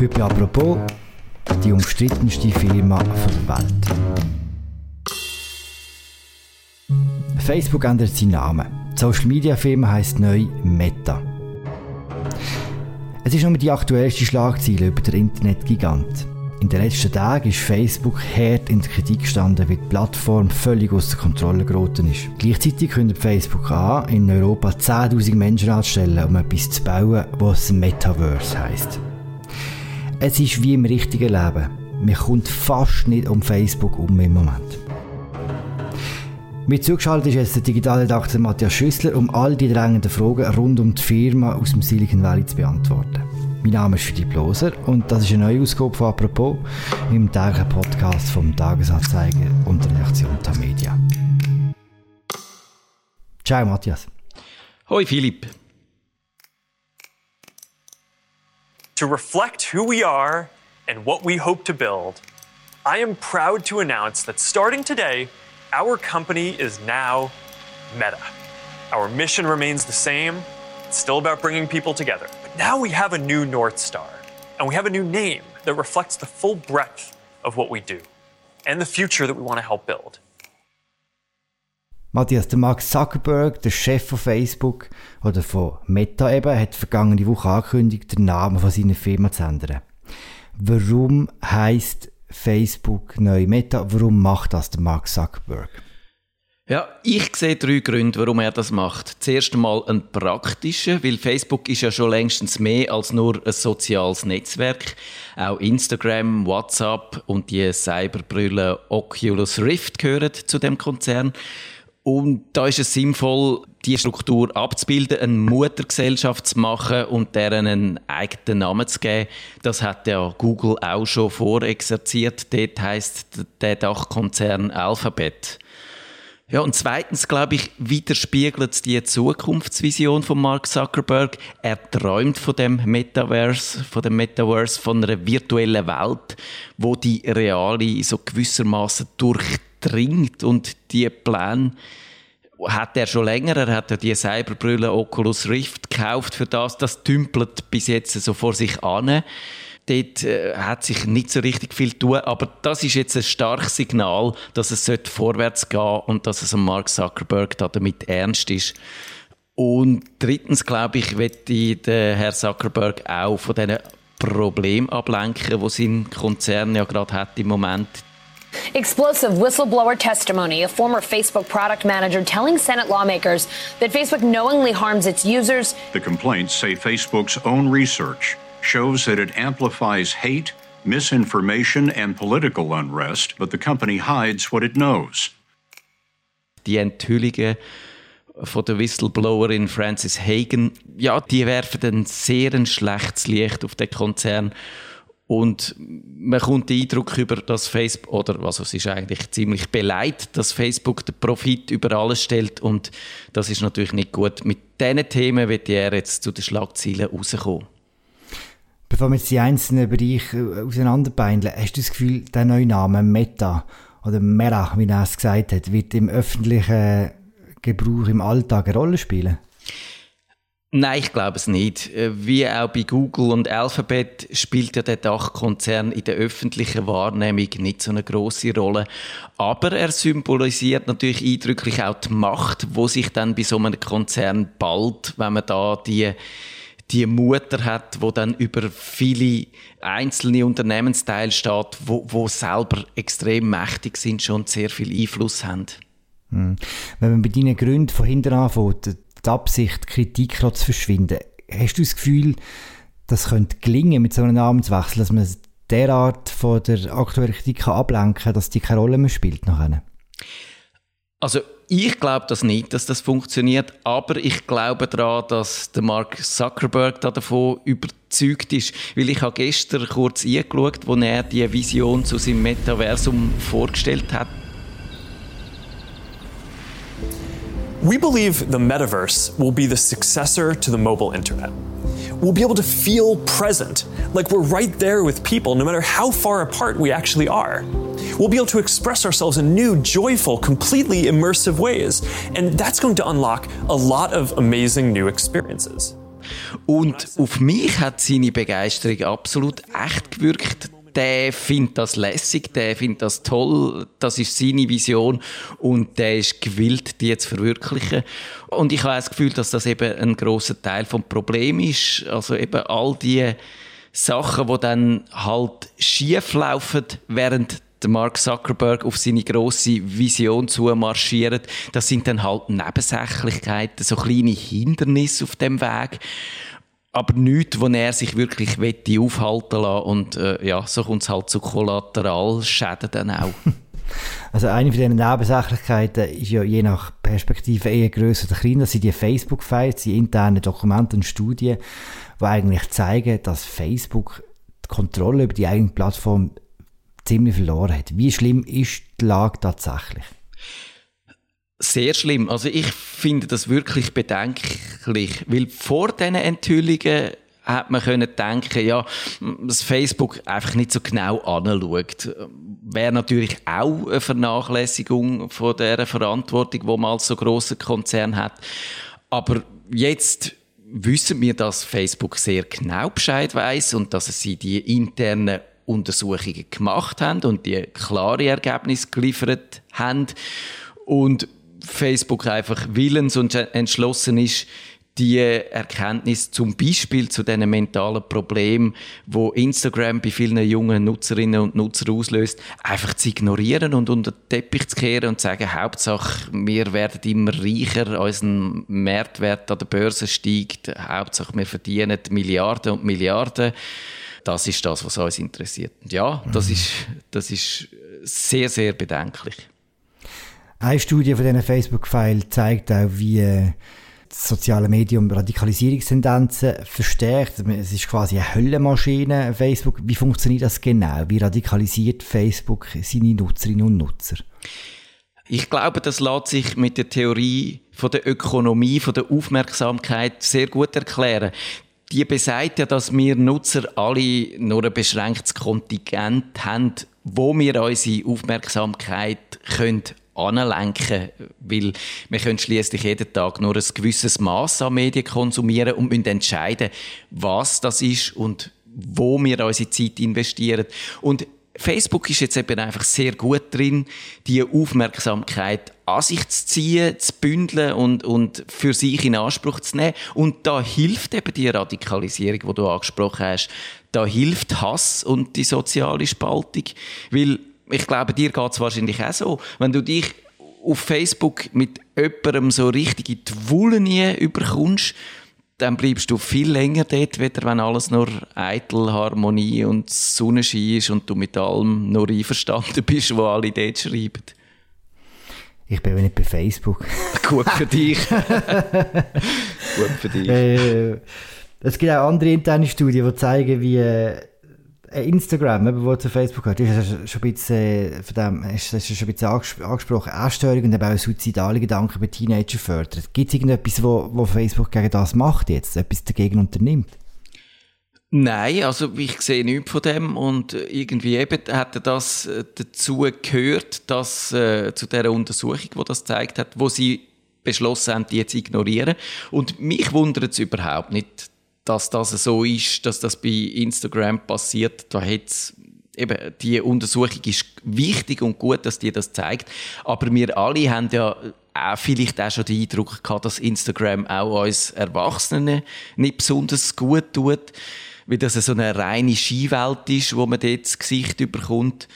Heute «Apropos» die umstrittenste Firma der Welt. Facebook ändert seinen Namen. Die Social Media Firma heisst neu Meta. Es ist nur die aktuellste Schlagzeile über den Internetgigant. In den letzten Tagen ist Facebook hart in der Kritik gestanden, weil die Plattform völlig außer Kontrolle geraten ist. Gleichzeitig kündigt Facebook an, in Europa 10.000 Menschen anzustellen, um etwas zu bauen, was Metaverse heisst. Es ist wie im richtigen Leben. Man kommt fast nicht um Facebook um im Moment. Mit zugeschaltet ist jetzt der Digitalredakteur Matthias Schüssler, um all die drängenden Fragen rund um die Firma aus dem Silicon Valley zu beantworten. Mein Name ist Philipp Loser und das ist eine neue Ausgabe von «Apropos» im täglichen Podcast vom Tagesanzeiger und der Redaktion Tamedia. Ciao Matthias. Hoi Philipp. To reflect who we are and what we hope to build, I am proud to announce that starting today, our company is now Meta. Our mission remains the same. It's still about bringing people together. But now we have a new North Star, and we have a new name that reflects the full breadth of what we do and the future that we want to help build. Matthias, der Mark Zuckerberg, der Chef von Facebook oder von Meta eben, hat vergangene Woche angekündigt, den Namen von seiner Firma zu ändern. Warum heißt Facebook neu Meta. Warum macht das der Mark Zuckerberg? Ja, ich sehe drei Gründe, warum er das macht. Zuerst einmal ein praktischer, weil Facebook ist ja schon längstens mehr als nur ein soziales Netzwerk. Auch Instagram, WhatsApp und die Cyberbrille Oculus Rift gehören zu dem Konzern. Und da ist es sinnvoll, die Struktur abzubilden, eine Muttergesellschaft zu machen und deren einen eigenen Namen zu geben. Das hat ja Google auch schon vorexerziert. Dort heisst der Dachkonzern Alphabet. Ja, und zweitens, glaube ich, widerspiegelt die Zukunftsvision von Mark Zuckerberg. Er träumt von dem Metaverse, von dem Metaverse, von einer virtuellen Welt, wo die reale so gewissermaßen durchdringt und die Pläne hat er schon länger. Er hat ja die Cyberbrille Oculus Rift gekauft für das. Das tümpelt bis jetzt so vor sich an. Dort äh, hat sich nicht so richtig viel tun, aber das ist jetzt ein starkes Signal, dass es vorwärts gehen und dass es Mark Zuckerberg da damit ernst ist. Und drittens, glaube ich, wird der Herr Zuckerberg auch von diesen Problemen ablenken, die sein Konzern ja gerade hat im Moment. Explosive whistleblower testimony. A former Facebook product manager telling Senate lawmakers that Facebook knowingly harms its users. The complaints say Facebook's own research shows that it amplifies hate, misinformation, and political unrest, but the company hides what it knows. Die Enthüllungen von der Whistleblowerin Frances Hagen, ja, die werfen ein sehr ein schlechtes Licht auf den Konzern Und man kommt den Eindruck über, dass Facebook, oder also es ist eigentlich ziemlich beleidigt, dass Facebook den Profit über alles stellt und das ist natürlich nicht gut. Mit diesen Themen wird er jetzt zu den Schlagzeilen rauskommen. Bevor wir jetzt die einzelnen Bereiche äh, auseinanderbeindeln, hast du das Gefühl, der neue Name Meta oder Mera, wie er es gesagt hat, wird im öffentlichen Gebrauch im Alltag eine Rolle spielen? Nein, ich glaube es nicht. Äh, wie auch bei Google und Alphabet spielt ja der Dachkonzern in der öffentlichen Wahrnehmung nicht so eine große Rolle. Aber er symbolisiert natürlich eindrücklich auch die Macht, wo sich dann bei so einem Konzern bald, wenn man da die die Mutter hat, wo dann über viele einzelne Unternehmensteile steht, wo, wo selber extrem mächtig sind, schon sehr viel Einfluss haben. Hm. Wenn man bei deinen Gründen von hinten anfängt, die Absicht, Kritik zu verschwinden. Hast du das Gefühl, das könnte gelingen mit so einem Namenswechsel, dass man derart von der aktuellen Kritik ablenken kann, dass die keine Rolle mehr spielt nachher? Also ich glaube das nicht, dass das funktioniert, aber ich glaube daran, dass der Mark Zuckerberg da davon überzeugt ist, weil ich habe gestern kurz eingeschaut, wo er die Vision zu seinem Metaversum vorgestellt hat We believe the metaverse will be the successor to the mobile internet. We'll be able to feel present, like we're right there with people, no matter how far apart we actually are. We'll be able to express ourselves in new, joyful, completely immersive ways, and that's going to unlock a lot of amazing new experiences. Und auf mich hat seine Begeisterung absolut echt gewirkt der findet das lässig, der findet das toll, das ist seine Vision und der ist gewillt, die zu verwirklichen. Und ich habe das Gefühl, dass das eben ein großer Teil vom Problem ist. Also eben all die Sachen, die dann halt schief laufen, während Mark Zuckerberg auf seine große Vision zumarschiert. Das sind dann halt Nebensächlichkeiten, so kleine Hindernisse auf dem Weg aber nichts, wo er sich wirklich wette aufhalten lassen und äh, ja, so kommt es halt zu Kollateralschäden dann auch. Also eine von diesen Nebensächlichkeiten ist ja je nach Perspektive eher grösser oder kleiner. Das sind die Facebook-Files, die internen Dokumente und Studien, die eigentlich zeigen, dass Facebook die Kontrolle über die eigene Plattform ziemlich verloren hat. Wie schlimm ist die Lage tatsächlich? Sehr schlimm. Also ich finde das wirklich bedenklich, weil vor diesen Enthüllungen hat man können denken, ja, dass Facebook einfach nicht so genau anschaut. Wäre natürlich auch eine Vernachlässigung von der Verantwortung, die man als so grosser Konzern hat. Aber jetzt wissen wir, dass Facebook sehr genau Bescheid weiß und dass sie die internen Untersuchungen gemacht haben und die klare Ergebnisse geliefert haben. Und Facebook einfach willens und entschlossen ist, die Erkenntnis zum Beispiel zu diesen mentalen Problemen, wo Instagram bei vielen jungen Nutzerinnen und Nutzern auslöst, einfach zu ignorieren und unter den Teppich zu kehren und zu sagen, Hauptsache, wir werden immer reicher, unser Marktwert an der Börse steigt, Hauptsache, wir verdienen Milliarden und Milliarden. Das ist das, was uns interessiert. Und ja, das mhm. ist, das ist sehr, sehr bedenklich. Eine Studie von diesen Facebook-Files zeigt auch, wie das äh, soziale Medium Radikalisierungstendenzen verstärkt. Es ist quasi eine Höllenmaschine, Facebook. Wie funktioniert das genau? Wie radikalisiert Facebook seine Nutzerinnen und Nutzer? Ich glaube, das lässt sich mit der Theorie von der Ökonomie, von der Aufmerksamkeit sehr gut erklären. Die besagt ja, dass wir Nutzer alle nur ein beschränktes Kontingent haben, wo wir unsere Aufmerksamkeit können anlenken, weil wir können schließlich jeden Tag nur ein gewisses Maß an Medien konsumieren und müssen entscheiden, was das ist und wo wir unsere Zeit investieren. Und Facebook ist jetzt eben einfach sehr gut drin, die Aufmerksamkeit an sich zu ziehen, zu bündeln und, und für sich in Anspruch zu nehmen. Und da hilft eben die Radikalisierung, die du angesprochen hast. Da hilft Hass und die soziale Spaltung, weil ich glaube, dir geht es wahrscheinlich auch so. Wenn du dich auf Facebook mit jemandem so richtig in die Wolle überkommst, dann bleibst du viel länger dort, wieder, wenn alles nur Eitel, Harmonie und Sonnenschein ist und du mit allem nur einverstanden bist, wo alle dort schreiben. Ich bin nicht bei Facebook. Gut für dich. Gut für dich. Äh, es gibt auch andere interne Studien, die zeigen, wie äh, Instagram, eben, wo zu Facebook hat, ist schon ein bisschen, äh, von dem, ist, ist schon ein bisschen angesprochen, Essstörung und eben auch suizidale Gedanken bei Teenagern fördert. Gibt es irgendetwas, wo, wo Facebook gegen das macht jetzt, etwas dagegen unternimmt? Nein, also ich sehe nichts von dem und irgendwie eben hat das äh, dazu gehört, dass äh, zu der Untersuchung, wo das gezeigt hat, wo sie beschlossen haben, die jetzt ignorieren. Und mich wundert es überhaupt nicht, dass das so ist, dass das bei Instagram passiert. Da hat's eben, die Untersuchung ist wichtig und gut, dass die das zeigt. Aber wir alle haben ja auch vielleicht auch schon den Eindruck gehabt, dass Instagram auch uns Erwachsenen nicht besonders gut tut, weil das so eine reine Skiwelt ist, wo man dort das Gesicht überkommt.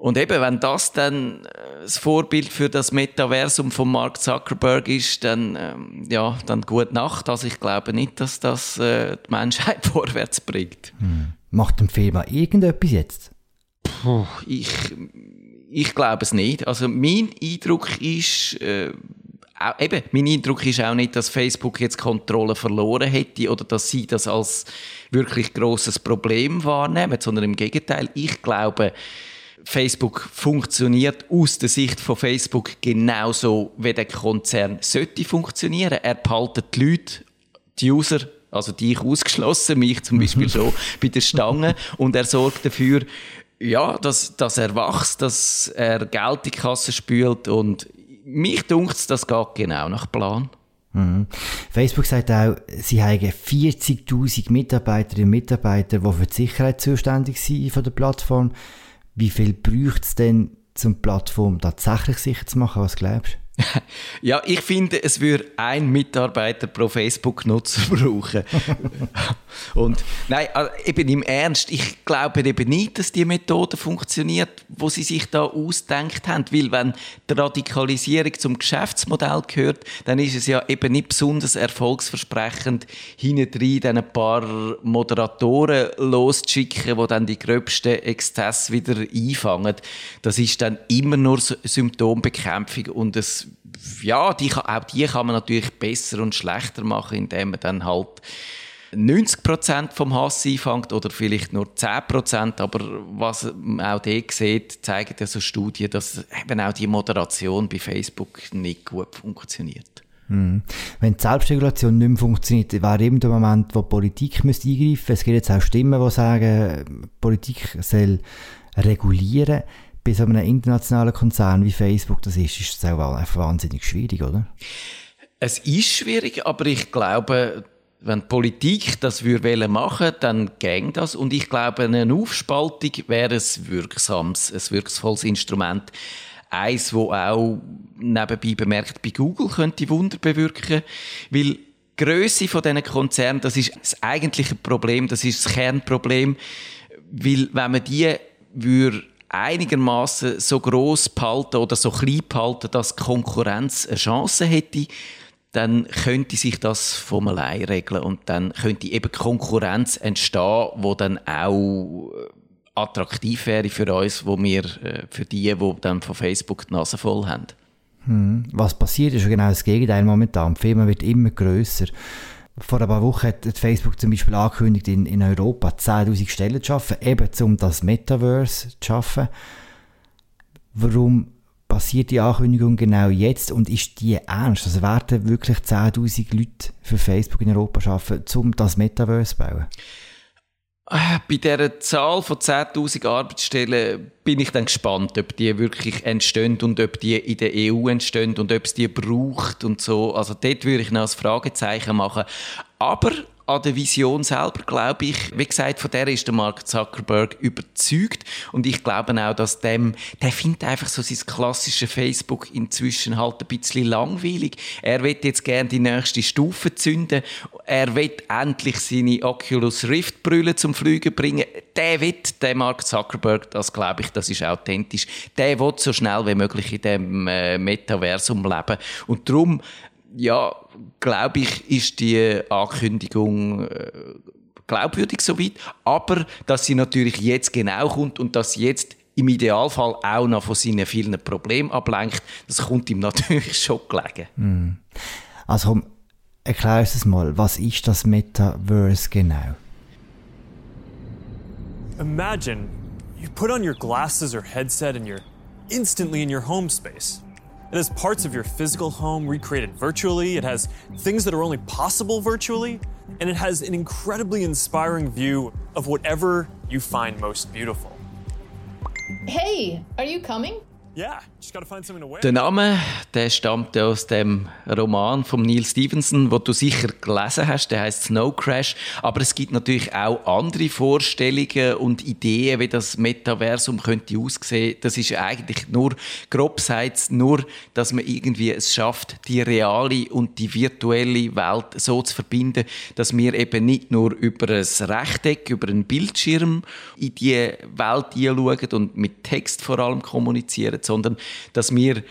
Und eben, wenn das dann äh, das Vorbild für das Metaversum von Mark Zuckerberg ist, dann, ähm, ja, dann gute Nacht. Also ich glaube nicht, dass das äh, die Menschheit vorwärts bringt. Hm. Macht dem Firma irgendetwas jetzt? Puh, ich, ich glaube es nicht. Also mein Eindruck ist, äh, auch, eben, mein Eindruck ist auch nicht, dass Facebook jetzt Kontrolle verloren hätte oder dass sie das als wirklich großes Problem wahrnehmen, sondern im Gegenteil. Ich glaube, Facebook funktioniert aus der Sicht von Facebook genauso, wie der Konzern sollte funktionieren. Er behaltet die Leute, die User, also dich ausgeschlossen, mich zum Beispiel so, bei der Stange und er sorgt dafür, ja, dass, dass er wächst, dass er Geld in die Kasse spült und mich dunkt das geht genau nach Plan. Mhm. Facebook sagt auch, sie haben 40.000 Mitarbeiterinnen und Mitarbeiter, die für die Sicherheit zuständig sind von der Plattform. Wie viel braucht es denn, um die Plattform tatsächlich sicher zu machen? Was glaubst du? ja, ich finde, es würde ein Mitarbeiter pro Facebook-Nutzer brauchen. Und nein, also eben im Ernst, ich glaube eben nicht, dass die Methode funktioniert, wo sie sich da ausdenkt haben. Weil wenn die Radikalisierung zum Geschäftsmodell gehört, dann ist es ja eben nicht besonders erfolgsversprechend, hinten dann ein paar Moderatoren loszuschicken, die dann die gröbsten Exzesse wieder einfangen. Das ist dann immer nur Symptombekämpfung und es ja, die, auch die kann man natürlich besser und schlechter machen, indem man dann halt 90% vom Hass einfängt oder vielleicht nur 10%, aber was man auch dort sieht, zeigen ja so Studien, dass eben auch die Moderation bei Facebook nicht gut funktioniert. Hm. Wenn die Selbstregulation nicht mehr funktioniert, wäre eben der Moment, wo die Politik müsste eingreifen müsste. Es gibt jetzt auch Stimmen, die sagen, die Politik soll regulieren bei so einem internationalen Konzern wie Facebook das ist, ist es auch einfach wahnsinnig schwierig, oder? Es ist schwierig, aber ich glaube, wenn die Politik das würde machen dann gäng das. Und ich glaube, eine Aufspaltung wäre ein wirksames, ein wirkungsvolles Instrument. Eins, wo auch nebenbei bemerkt bei Google könnte Wunder bewirken, weil die Größe von diesen Konzernen, das ist das eigentliche Problem, das ist das Kernproblem, weil wenn man die würde einigermaßen so groß behalten oder so klein behalten, dass die Konkurrenz eine Chance hätte, dann könnte sich das vom allein regeln und dann könnte eben Konkurrenz entstehen, wo dann auch äh, attraktiv wäre für uns, wo wir, äh, für die, die dann von Facebook die Nase voll haben. Hm. Was passiert, ist genau das Gegenteil momentan. Die Firma wird immer grösser. Vor ein paar Wochen hat Facebook zum Beispiel angekündigt, in, in Europa 10.000 Stellen zu schaffen, eben um das Metaverse zu schaffen. Warum passiert die Ankündigung genau jetzt und ist die ernst? Also werden wirklich 10.000 Leute für Facebook in Europa schaffen, um das Metaverse zu bauen? Äh, bei dieser Zahl von 10.000 Arbeitsstellen bin ich dann gespannt, ob die wirklich entstehen und ob die in der EU entstehen und ob es die braucht und so. Also dort würde ich noch ein Fragezeichen machen. Aber an der Vision selber glaube ich, wie gesagt, von der ist der Mark Zuckerberg überzeugt und ich glaube auch, dass dem, der findet einfach so sein klassisches Facebook inzwischen halt ein bisschen langweilig. Er wird jetzt gerne die nächste Stufe zünden. Er wird endlich seine Oculus Rift Brille zum Fliegen bringen. Der wird, der Mark Zuckerberg, das glaube ich, das ist authentisch. Der wird so schnell wie möglich in dem äh, Metaversum leben und darum ja, glaube ich, ist die Ankündigung äh, glaubwürdig soweit. Aber dass sie natürlich jetzt genau kommt und dass sie jetzt im Idealfall auch noch von seinen vielen Problemen ablenkt, das kommt ihm natürlich schon gelegen. Mm. Also erklär uns mal, was ist das Metaverse genau? Imagine you put on your glasses or headset and you're instantly in your home space. It has parts of your physical home recreated virtually, it has things that are only possible virtually, and it has an incredibly inspiring view of whatever you find most beautiful. Hey, are you coming? Der Name, der stammt aus dem Roman von Neil Stevenson, wo du sicher gelesen hast. Der heißt Snow Crash. Aber es gibt natürlich auch andere Vorstellungen und Ideen, wie das Metaversum könnte aussehen. Das ist eigentlich nur, grob gesagt, nur, dass man irgendwie es schafft, die reale und die virtuelle Welt so zu verbinden, dass wir eben nicht nur über ein Rechteck, über einen Bildschirm in die Welt hinschauen und mit Text vor allem kommunizieren, sondern dass wir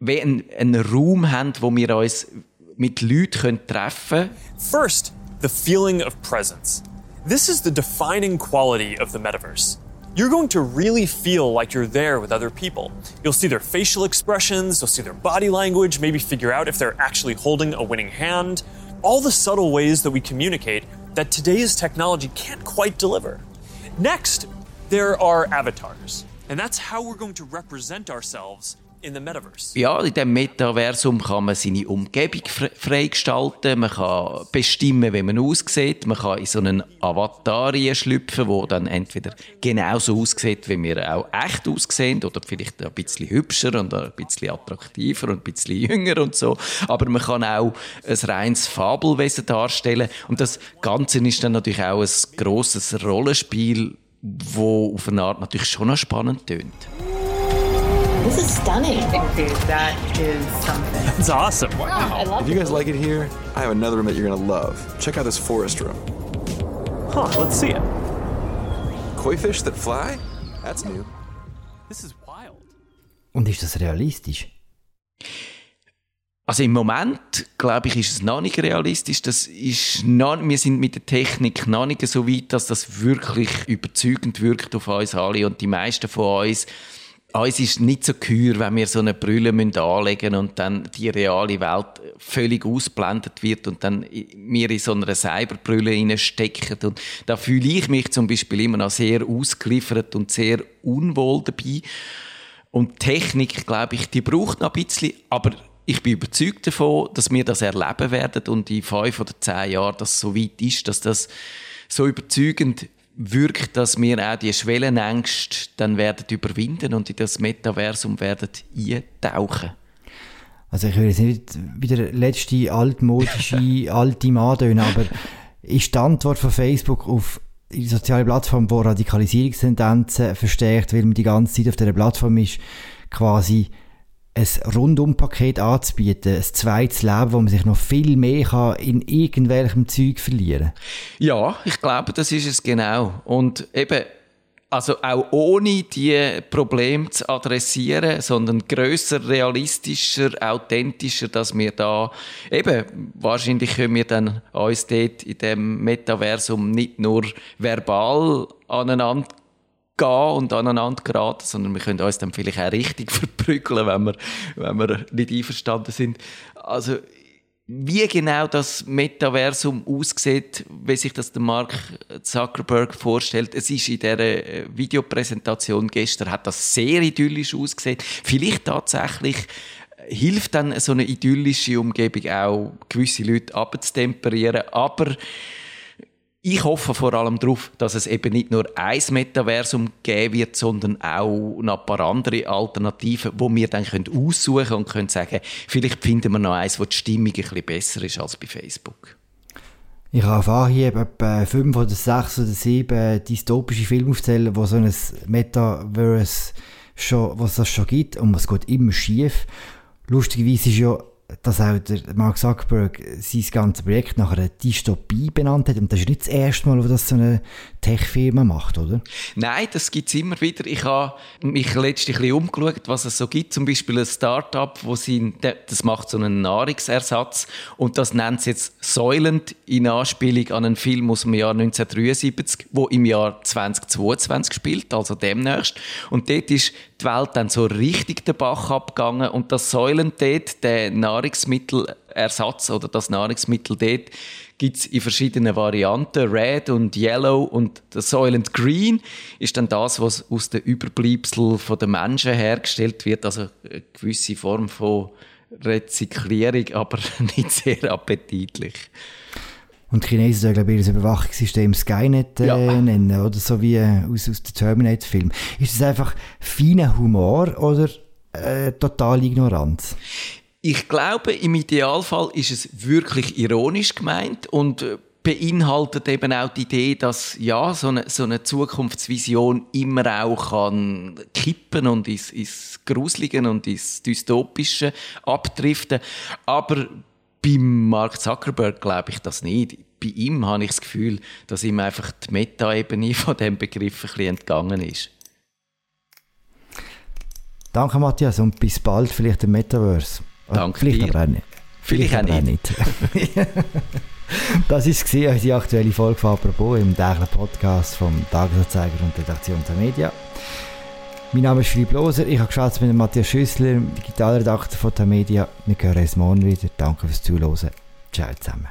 einen, einen Raum haben, wo wir uns mit Leuten treffen können. First, the feeling of presence. This is the defining quality of the metaverse. You're going to really feel like you're there with other people. You'll see their facial expressions, you'll see their body language, maybe figure out if they're actually holding a winning hand. All the subtle ways that we communicate that today's technology can't quite deliver. Next, there are avatars. And that's how we're going to represent ourselves in the metaverse. Ja, in dem Metaversum kann man seine Umgebung freigestalten, man kann bestimmen, wie man aussieht, man kann in so einen Avatar schlüpfen, wo dann entweder genauso aussieht, wie wir auch echt aussehen, oder vielleicht ein bisschen hübscher und ein bisschen attraktiver und ein bisschen jünger und so. Aber man kann auch ein reines Fabelwesen darstellen und das Ganze ist dann natürlich auch ein grosses Rollenspiel, wo auf eine Art natürlich schon noch spannend tönt. This is stunning. That is something. That's awesome. Wow. I love If you guys like it here, I have another room that you're gonna love. Check out this forest room. Huh, let's see it. Koi fish that fly? That's new. This is wild. Und ist das realistisch? Also im Moment, glaube ich, ist es noch nicht realistisch. Das ist noch, wir sind mit der Technik noch nicht so weit, dass das wirklich überzeugend wirkt auf uns alle. Und die meisten von uns, uns ist nicht so gehör, wenn wir so eine Brille anlegen müssen und dann die reale Welt völlig ausblendet wird und dann wir in so einer Cyberbrille stecken. Und da fühle ich mich zum Beispiel immer noch sehr ausgeliefert und sehr unwohl dabei. Und Technik, glaube ich, die braucht noch ein bisschen, aber ich bin überzeugt davon, dass wir das erleben werden und in fünf oder zehn Jahren das so weit ist, dass das so überzeugend wirkt, dass wir auch die Schwellenängste dann werden überwinden und in das Metaversum werden eintauchen. Also ich will jetzt nicht wieder letzte altmodische alte Mann tönen, aber ist die Antwort von Facebook auf die soziale Plattform, wo Radikalisierungstendenzen verstärkt, weil man die ganze Zeit auf dieser Plattform ist, quasi ein Rundumpaket anzubieten, ein zweites Leben, wo man sich noch viel mehr kann in irgendwelchem Zeug verlieren Ja, ich glaube, das ist es genau. Und eben, also auch ohne die Probleme zu adressieren, sondern größer, realistischer, authentischer, dass wir da eben wahrscheinlich können wir dann uns dort in dem Metaversum nicht nur verbal aneinander gehen und aneinander geraten, sondern wir können uns dann vielleicht auch richtig verprügeln, wenn wir, wenn wir nicht einverstanden sind. Also, wie genau das Metaversum aussieht, wie sich das der Mark Zuckerberg vorstellt. Es ist in der äh, Videopräsentation gestern hat das sehr idyllisch ausgesehen. Vielleicht tatsächlich äh, hilft dann so eine idyllische Umgebung auch gewisse Leute abzutemperieren, aber ich hoffe vor allem darauf, dass es eben nicht nur ein Metaversum geben wird, sondern auch noch ein paar andere Alternativen, wo wir dann können aussuchen und können sagen, vielleicht finden wir noch eins, wo die Stimmung ein bisschen besser ist als bei Facebook. Ich habe auf Anhieb etwa fünf oder sechs oder sieben dystopische Filme aufzählen, wo so ein Metaverse schon, was das schon gibt und es geht immer schief. Lustigerweise ist ja dass auch der Mark Zuckerberg sein ganzes Projekt nach einer Dystopie benannt hat. Und das ist nicht das erste Mal, wo das so eine Tech-Firma macht, oder? Nein, das gibt es immer wieder. Ich habe mich letztlich ein bisschen umgeschaut, was es so gibt. Zum Beispiel ein Start-up, das macht so einen Nahrungsersatz und das nennt sie jetzt Soylent in Anspielung an einen Film aus dem Jahr 1973, wo im Jahr 2022 spielt, also demnächst. Und dort ist die Welt dann so richtig den Bach abgegangen und das Soylent dort, der Nahrungsmittelersatz oder das Nahrungsmittel dort, gibt es in verschiedenen Varianten. Red und Yellow und das Soylent Green ist dann das, was aus den Überbleibseln der Menschen hergestellt wird. Also eine gewisse Form von Rezyklierung, aber nicht sehr appetitlich. Und die Chinesen sollen, glaube ich, ihr Überwachungssystem Skynet äh, ja. nennen, oder so wie aus, aus dem Terminator-Film. Ist das einfach feiner Humor oder äh, totale Ignoranz? Ich glaube, im Idealfall ist es wirklich ironisch gemeint und äh, beinhaltet eben auch die Idee, dass ja, so eine, so eine Zukunftsvision immer auch kann kippen und ins, ins Gruselige und ins Dystopische abdriften. Aber bei Mark Zuckerberg glaube ich das nicht. Bei ihm habe ich das Gefühl, dass ihm einfach die Meta-Ebene von dem Begriff ein bisschen entgangen ist. Danke, Matthias, und bis bald, vielleicht im Metaverse. Danke Vielleicht dir. aber auch nicht. Vielleicht, Vielleicht auch nicht. nicht. das war unsere aktuelle Folge von «Apropos» im täglichen Podcast vom Tagesanzeiger und Redaktion der Media. Mein Name ist Philipp Loser, ich habe geschätzt mit Matthias Schüssler, Digitalredakteur von der Media. Wir hören uns morgen wieder. Danke fürs Zuhören. Ciao zusammen.